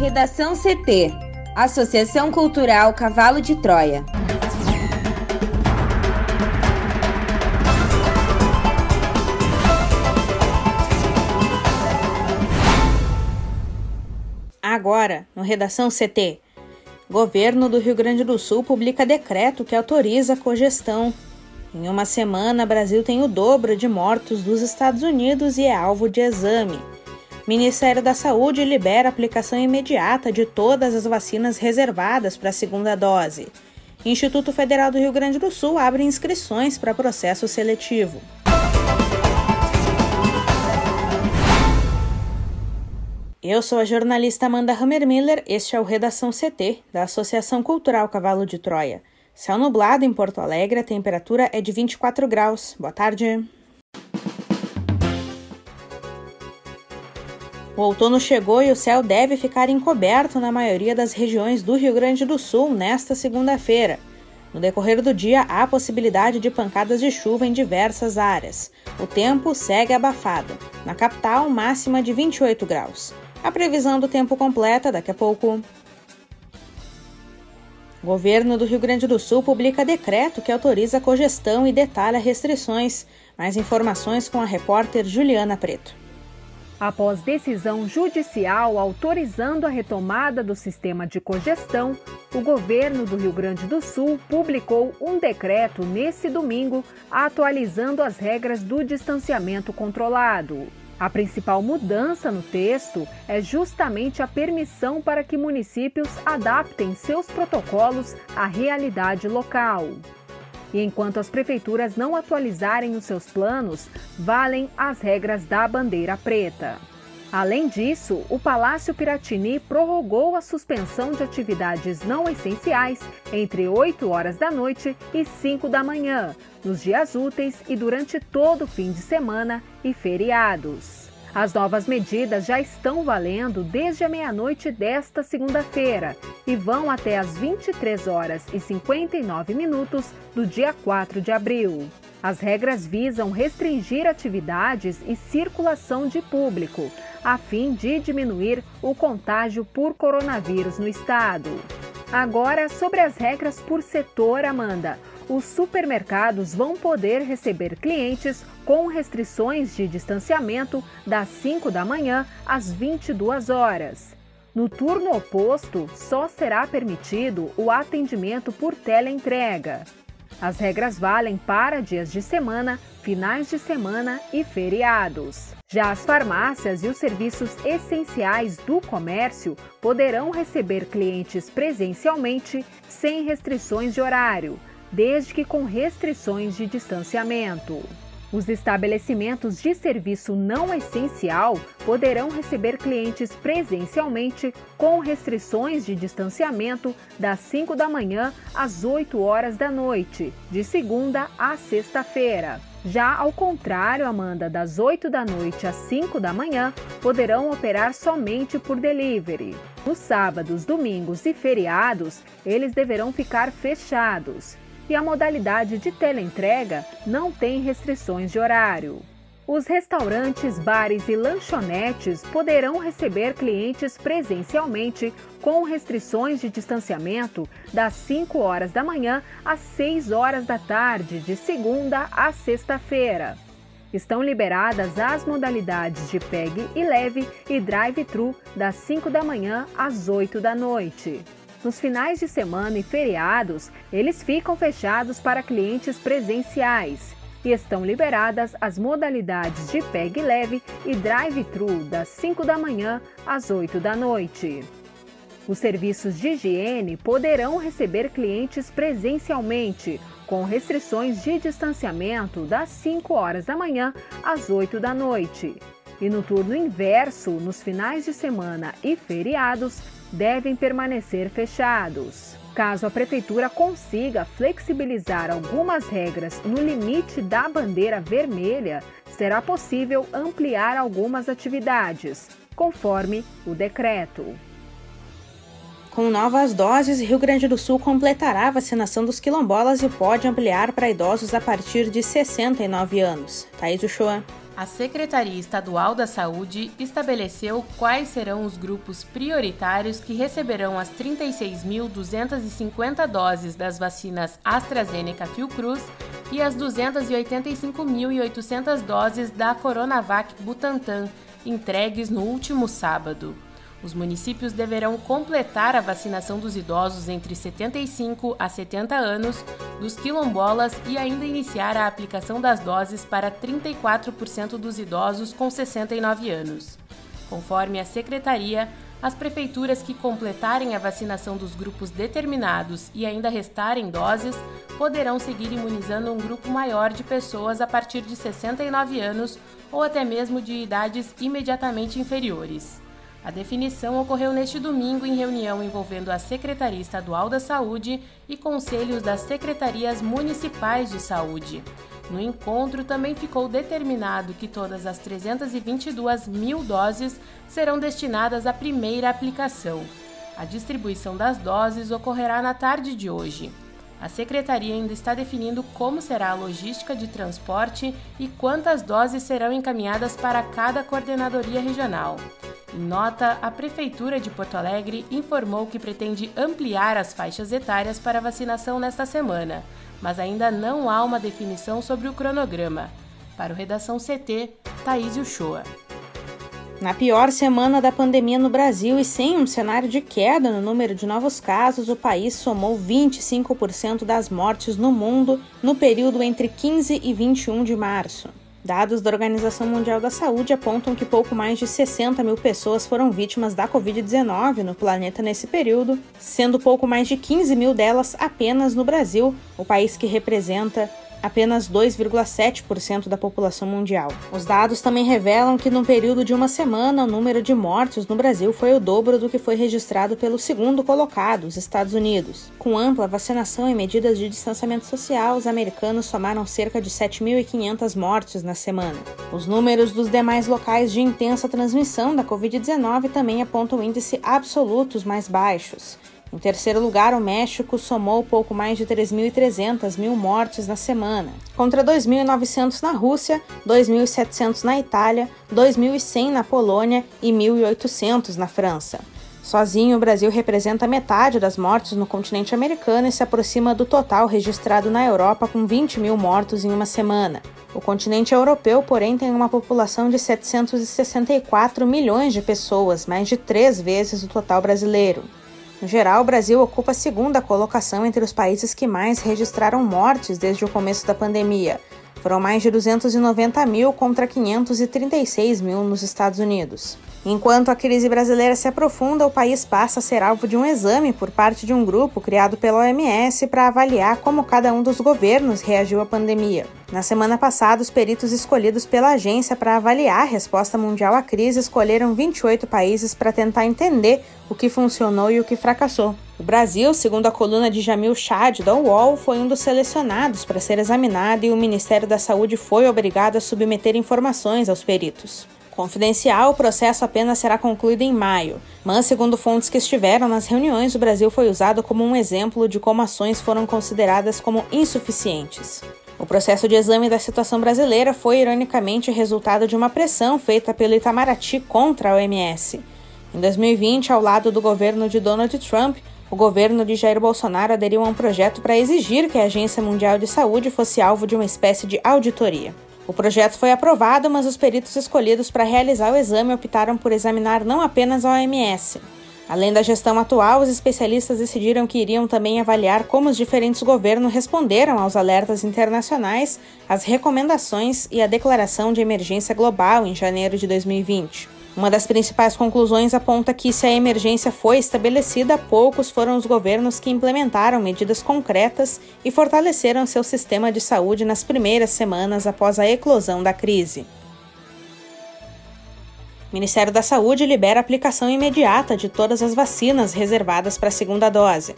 Redação CT Associação Cultural Cavalo de Troia. Agora, no Redação CT. Governo do Rio Grande do Sul publica decreto que autoriza a cogestão. Em uma semana, Brasil tem o dobro de mortos dos Estados Unidos e é alvo de exame. Ministério da Saúde libera aplicação imediata de todas as vacinas reservadas para a segunda dose. Instituto Federal do Rio Grande do Sul abre inscrições para processo seletivo. Eu sou a jornalista Amanda Hammermiller, este é o Redação CT, da Associação Cultural Cavalo de Troia. Céu nublado em Porto Alegre, a temperatura é de 24 graus. Boa tarde. O outono chegou e o céu deve ficar encoberto na maioria das regiões do Rio Grande do Sul nesta segunda-feira. No decorrer do dia, há possibilidade de pancadas de chuva em diversas áreas. O tempo segue abafado. Na capital, máxima de 28 graus. A previsão do tempo completa daqui a pouco. O governo do Rio Grande do Sul publica decreto que autoriza a cogestão e detalha restrições. Mais informações com a repórter Juliana Preto. Após decisão judicial autorizando a retomada do sistema de cogestão, o governo do Rio Grande do Sul publicou um decreto nesse domingo atualizando as regras do distanciamento controlado. A principal mudança no texto é justamente a permissão para que municípios adaptem seus protocolos à realidade local. E enquanto as prefeituras não atualizarem os seus planos, valem as regras da bandeira preta. Além disso, o Palácio Piratini prorrogou a suspensão de atividades não essenciais entre 8 horas da noite e 5 da manhã, nos dias úteis e durante todo o fim de semana e feriados. As novas medidas já estão valendo desde a meia-noite desta segunda-feira e vão até as 23 horas e 59 minutos do dia 4 de abril. As regras visam restringir atividades e circulação de público, a fim de diminuir o contágio por coronavírus no estado. Agora, sobre as regras por setor, Amanda os supermercados vão poder receber clientes com restrições de distanciamento das 5 da manhã às 22 horas. No turno oposto, só será permitido o atendimento por teleentrega. As regras valem para dias de semana, finais de semana e feriados. Já as farmácias e os serviços essenciais do comércio poderão receber clientes presencialmente sem restrições de horário, desde que com restrições de distanciamento. Os estabelecimentos de serviço não essencial poderão receber clientes presencialmente com restrições de distanciamento das 5 da manhã às 8 horas da noite, de segunda a sexta-feira. Já ao contrário, Amanda, das 8 da noite às 5 da manhã, poderão operar somente por delivery. Nos sábados, domingos e feriados, eles deverão ficar fechados e a modalidade de teleentrega não tem restrições de horário. Os restaurantes, bares e lanchonetes poderão receber clientes presencialmente com restrições de distanciamento das 5 horas da manhã às 6 horas da tarde, de segunda a sexta-feira. Estão liberadas as modalidades de PEG e leve e drive-thru das 5 da manhã às 8 da noite. Nos finais de semana e feriados, eles ficam fechados para clientes presenciais e estão liberadas as modalidades de PEG leve e drive-thru das 5 da manhã às 8 da noite. Os serviços de higiene poderão receber clientes presencialmente, com restrições de distanciamento das 5 horas da manhã às 8 da noite. E no turno inverso, nos finais de semana e feriados, devem permanecer fechados. Caso a Prefeitura consiga flexibilizar algumas regras no limite da bandeira vermelha, será possível ampliar algumas atividades, conforme o decreto. Com novas doses, Rio Grande do Sul completará a vacinação dos quilombolas e pode ampliar para idosos a partir de 69 anos. Thaís Uchoa. A Secretaria Estadual da Saúde estabeleceu quais serão os grupos prioritários que receberão as 36.250 doses das vacinas AstraZeneca Fiocruz e as 285.800 doses da Coronavac Butantan, entregues no último sábado. Os municípios deverão completar a vacinação dos idosos entre 75 a 70 anos, dos quilombolas e ainda iniciar a aplicação das doses para 34% dos idosos com 69 anos. Conforme a secretaria, as prefeituras que completarem a vacinação dos grupos determinados e ainda restarem doses poderão seguir imunizando um grupo maior de pessoas a partir de 69 anos ou até mesmo de idades imediatamente inferiores. A definição ocorreu neste domingo em reunião envolvendo a Secretaria Estadual da Saúde e conselhos das secretarias municipais de saúde. No encontro também ficou determinado que todas as 322 mil doses serão destinadas à primeira aplicação. A distribuição das doses ocorrerá na tarde de hoje. A secretaria ainda está definindo como será a logística de transporte e quantas doses serão encaminhadas para cada coordenadoria regional. Em nota, a Prefeitura de Porto Alegre informou que pretende ampliar as faixas etárias para vacinação nesta semana, mas ainda não há uma definição sobre o cronograma. Para o Redação CT, Thaís Uchoa. Na pior semana da pandemia no Brasil e sem um cenário de queda no número de novos casos, o país somou 25% das mortes no mundo no período entre 15 e 21 de março. Dados da Organização Mundial da Saúde apontam que pouco mais de 60 mil pessoas foram vítimas da Covid-19 no planeta nesse período, sendo pouco mais de 15 mil delas apenas no Brasil, o país que representa apenas 2,7% da população mundial. Os dados também revelam que, no período de uma semana, o número de mortes no Brasil foi o dobro do que foi registrado pelo segundo colocado, os Estados Unidos. Com ampla vacinação e medidas de distanciamento social, os americanos somaram cerca de 7.500 mortes na semana. Os números dos demais locais de intensa transmissão da Covid-19 também apontam índice absolutos mais baixos. Em terceiro lugar, o México somou pouco mais de 3.300 mil mortes na semana, contra 2.900 na Rússia, 2.700 na Itália, 2.100 na Polônia e 1.800 na França. Sozinho, o Brasil representa metade das mortes no continente americano e se aproxima do total registrado na Europa, com 20 mil mortos em uma semana. O continente europeu, porém, tem uma população de 764 milhões de pessoas, mais de três vezes o total brasileiro. No geral, o Brasil ocupa a segunda colocação entre os países que mais registraram mortes desde o começo da pandemia. Foram mais de 290 mil contra 536 mil nos Estados Unidos. Enquanto a crise brasileira se aprofunda, o país passa a ser alvo de um exame por parte de um grupo criado pela OMS para avaliar como cada um dos governos reagiu à pandemia. Na semana passada, os peritos escolhidos pela agência para avaliar a resposta mundial à crise escolheram 28 países para tentar entender o que funcionou e o que fracassou. O Brasil, segundo a coluna de Jamil Chad da UOL, foi um dos selecionados para ser examinado e o Ministério da Saúde foi obrigado a submeter informações aos peritos. Confidencial, o processo apenas será concluído em maio, mas, segundo fontes que estiveram nas reuniões, o Brasil foi usado como um exemplo de como ações foram consideradas como insuficientes. O processo de exame da situação brasileira foi, ironicamente, resultado de uma pressão feita pelo Itamaraty contra a OMS. Em 2020, ao lado do governo de Donald Trump, o governo de Jair Bolsonaro aderiu a um projeto para exigir que a Agência Mundial de Saúde fosse alvo de uma espécie de auditoria. O projeto foi aprovado, mas os peritos escolhidos para realizar o exame optaram por examinar não apenas a OMS, Além da gestão atual, os especialistas decidiram que iriam também avaliar como os diferentes governos responderam aos alertas internacionais, as recomendações e a declaração de emergência global em janeiro de 2020. Uma das principais conclusões aponta que, se a emergência foi estabelecida, poucos foram os governos que implementaram medidas concretas e fortaleceram seu sistema de saúde nas primeiras semanas após a eclosão da crise. O Ministério da Saúde libera a aplicação imediata de todas as vacinas reservadas para a segunda dose.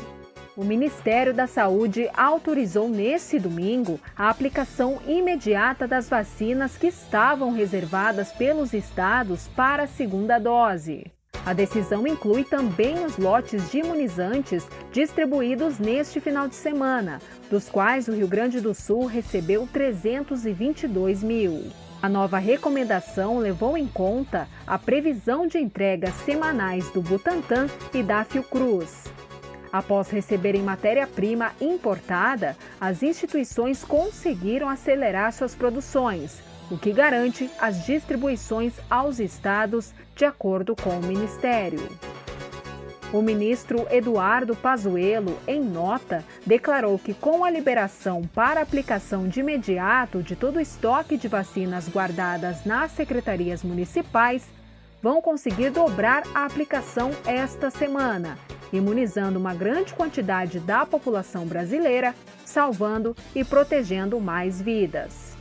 O Ministério da Saúde autorizou nesse domingo a aplicação imediata das vacinas que estavam reservadas pelos estados para a segunda dose. A decisão inclui também os lotes de imunizantes distribuídos neste final de semana, dos quais o Rio Grande do Sul recebeu 322 mil. A nova recomendação levou em conta a previsão de entregas semanais do Butantan e da Fiocruz. Após receberem matéria-prima importada, as instituições conseguiram acelerar suas produções, o que garante as distribuições aos estados de acordo com o Ministério. O ministro Eduardo Pazuello, em nota, declarou que com a liberação para aplicação de imediato de todo o estoque de vacinas guardadas nas secretarias municipais, vão conseguir dobrar a aplicação esta semana, imunizando uma grande quantidade da população brasileira, salvando e protegendo mais vidas.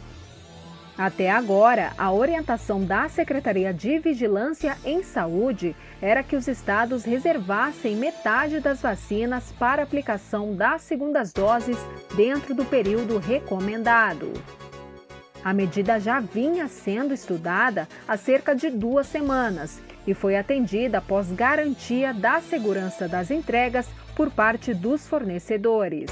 Até agora, a orientação da Secretaria de Vigilância em Saúde era que os estados reservassem metade das vacinas para aplicação das segundas doses dentro do período recomendado. A medida já vinha sendo estudada há cerca de duas semanas e foi atendida após garantia da segurança das entregas por parte dos fornecedores.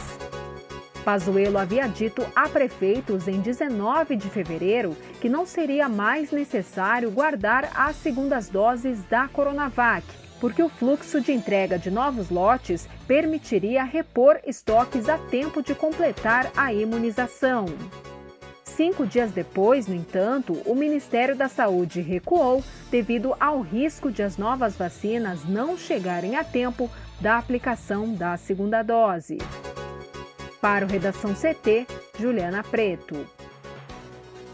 Pazuello havia dito a prefeitos em 19 de fevereiro que não seria mais necessário guardar as segundas doses da Coronavac, porque o fluxo de entrega de novos lotes permitiria repor estoques a tempo de completar a imunização. Cinco dias depois, no entanto, o Ministério da Saúde recuou devido ao risco de as novas vacinas não chegarem a tempo da aplicação da segunda dose. Para o Redação CT, Juliana Preto.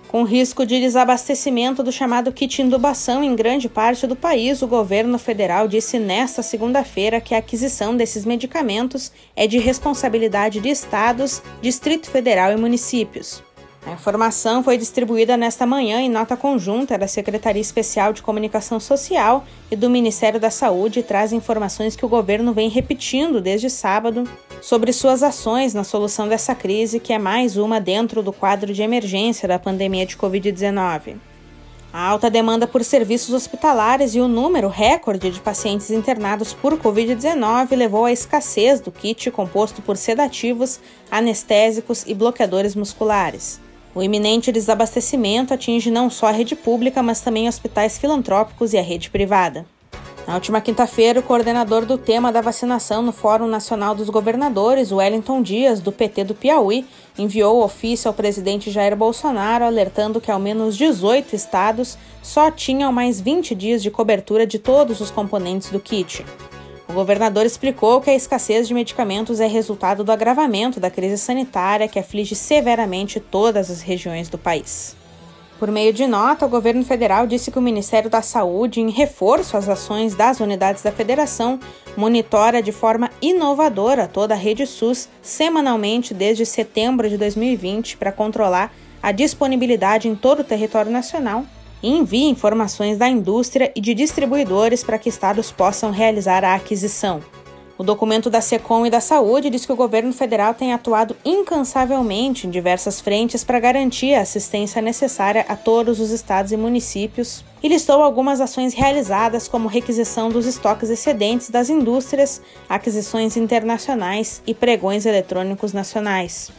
Com risco de desabastecimento do chamado kit intubação em grande parte do país, o governo federal disse nesta segunda-feira que a aquisição desses medicamentos é de responsabilidade de estados, Distrito Federal e municípios. A informação foi distribuída nesta manhã em nota conjunta da Secretaria Especial de Comunicação Social e do Ministério da Saúde e traz informações que o governo vem repetindo desde sábado sobre suas ações na solução dessa crise, que é mais uma dentro do quadro de emergência da pandemia de Covid-19. A alta demanda por serviços hospitalares e o número recorde de pacientes internados por Covid-19 levou à escassez do kit composto por sedativos, anestésicos e bloqueadores musculares. O iminente desabastecimento atinge não só a rede pública, mas também hospitais filantrópicos e a rede privada. Na última quinta-feira, o coordenador do tema da vacinação no Fórum Nacional dos Governadores, Wellington Dias, do PT do Piauí, enviou ofício ao presidente Jair Bolsonaro alertando que ao menos 18 estados só tinham mais 20 dias de cobertura de todos os componentes do kit. O governador explicou que a escassez de medicamentos é resultado do agravamento da crise sanitária que aflige severamente todas as regiões do país. Por meio de nota, o governo federal disse que o Ministério da Saúde, em reforço às ações das unidades da federação, monitora de forma inovadora toda a rede SUS semanalmente desde setembro de 2020 para controlar a disponibilidade em todo o território nacional e envie informações da indústria e de distribuidores para que estados possam realizar a aquisição. O documento da SECOM e da Saúde diz que o governo federal tem atuado incansavelmente em diversas frentes para garantir a assistência necessária a todos os estados e municípios e listou algumas ações realizadas, como requisição dos estoques excedentes das indústrias, aquisições internacionais e pregões eletrônicos nacionais.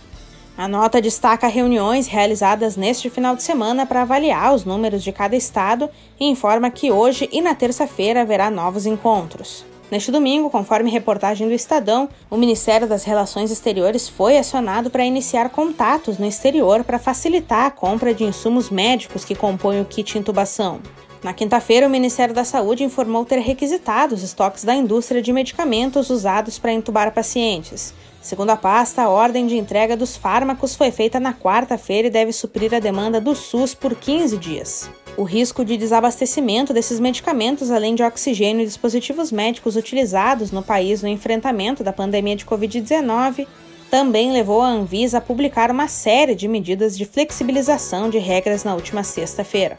A nota destaca reuniões realizadas neste final de semana para avaliar os números de cada estado e informa que hoje e na terça-feira haverá novos encontros. Neste domingo, conforme reportagem do Estadão, o Ministério das Relações Exteriores foi acionado para iniciar contatos no exterior para facilitar a compra de insumos médicos que compõem o kit intubação. Na quinta-feira, o Ministério da Saúde informou ter requisitado os estoques da indústria de medicamentos usados para intubar pacientes. Segundo a pasta, a ordem de entrega dos fármacos foi feita na quarta-feira e deve suprir a demanda do SUS por 15 dias. O risco de desabastecimento desses medicamentos, além de oxigênio e dispositivos médicos utilizados no país no enfrentamento da pandemia de Covid-19, também levou a Anvisa a publicar uma série de medidas de flexibilização de regras na última sexta-feira.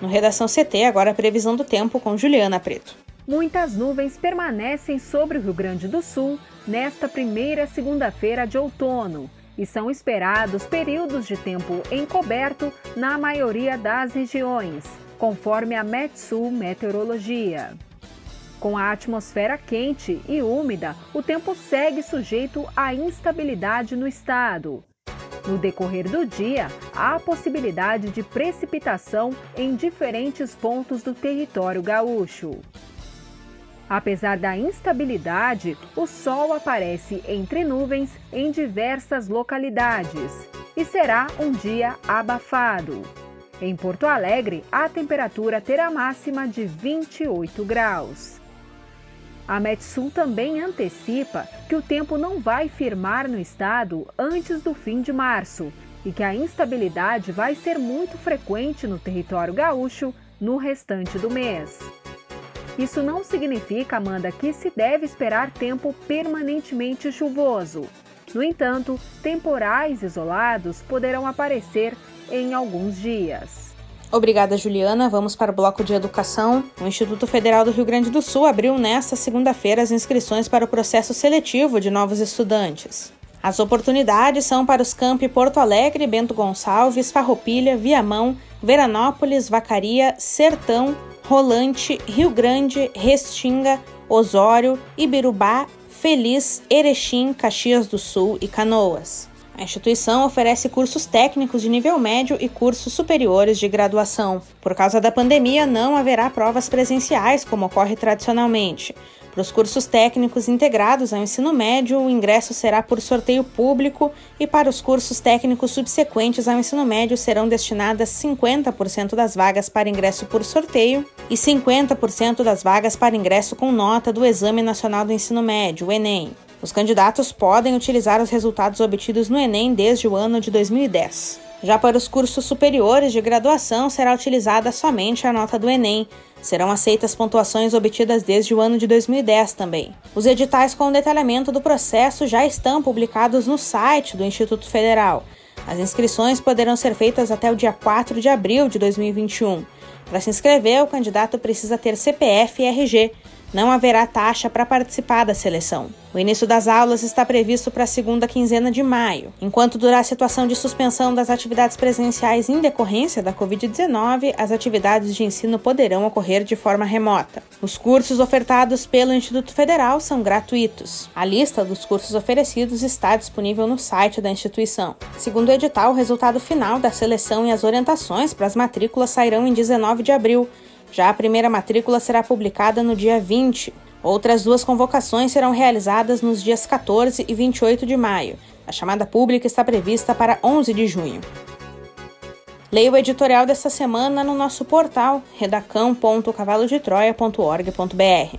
No Redação CT, agora a previsão do tempo com Juliana Preto. Muitas nuvens permanecem sobre o Rio Grande do Sul nesta primeira segunda-feira de outono e são esperados períodos de tempo encoberto na maioria das regiões, conforme a Metsul Meteorologia. Com a atmosfera quente e úmida, o tempo segue sujeito à instabilidade no estado. No decorrer do dia, há possibilidade de precipitação em diferentes pontos do território gaúcho. Apesar da instabilidade, o sol aparece entre nuvens em diversas localidades e será um dia abafado. Em Porto Alegre, a temperatura terá máxima de 28 graus. A Metsul também antecipa que o tempo não vai firmar no estado antes do fim de março e que a instabilidade vai ser muito frequente no território gaúcho no restante do mês. Isso não significa, Amanda, que se deve esperar tempo permanentemente chuvoso. No entanto, temporais isolados poderão aparecer em alguns dias. Obrigada, Juliana. Vamos para o bloco de educação. O Instituto Federal do Rio Grande do Sul abriu nesta segunda-feira as inscrições para o processo seletivo de novos estudantes. As oportunidades são para os campi Porto Alegre, Bento Gonçalves, Farroupilha, Viamão, Veranópolis, Vacaria, Sertão, Rolante, Rio Grande, Restinga, Osório, Ibirubá, Feliz, Erechim, Caxias do Sul e Canoas. A instituição oferece cursos técnicos de nível médio e cursos superiores de graduação. Por causa da pandemia, não haverá provas presenciais, como ocorre tradicionalmente. Para os cursos técnicos integrados ao ensino médio, o ingresso será por sorteio público e para os cursos técnicos subsequentes ao ensino médio serão destinadas 50% das vagas para ingresso por sorteio e 50% das vagas para ingresso com nota do Exame Nacional do Ensino Médio, o ENEM. Os candidatos podem utilizar os resultados obtidos no Enem desde o ano de 2010. Já para os cursos superiores de graduação, será utilizada somente a nota do Enem. Serão aceitas pontuações obtidas desde o ano de 2010 também. Os editais com o detalhamento do processo já estão publicados no site do Instituto Federal. As inscrições poderão ser feitas até o dia 4 de abril de 2021. Para se inscrever, o candidato precisa ter CPF e RG. Não haverá taxa para participar da seleção. O início das aulas está previsto para a segunda quinzena de maio. Enquanto durar a situação de suspensão das atividades presenciais em decorrência da Covid-19, as atividades de ensino poderão ocorrer de forma remota. Os cursos ofertados pelo Instituto Federal são gratuitos. A lista dos cursos oferecidos está disponível no site da instituição. Segundo o edital, o resultado final da seleção e as orientações para as matrículas sairão em 19 de abril. Já a primeira matrícula será publicada no dia 20. Outras duas convocações serão realizadas nos dias 14 e 28 de maio. A chamada pública está prevista para 11 de junho. Leia o editorial desta semana no nosso portal redacão.cavalodetroia.org.br.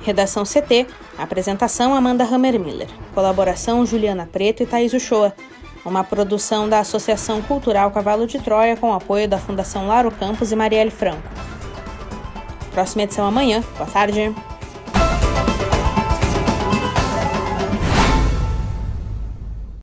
Redação CT, apresentação Amanda Hammermiller, colaboração Juliana Preto e Thaís Uchoa uma produção da Associação Cultural Cavalo de Troia com apoio da Fundação Laro Campos e Marielle Franco. Próxima edição amanhã. Boa tarde.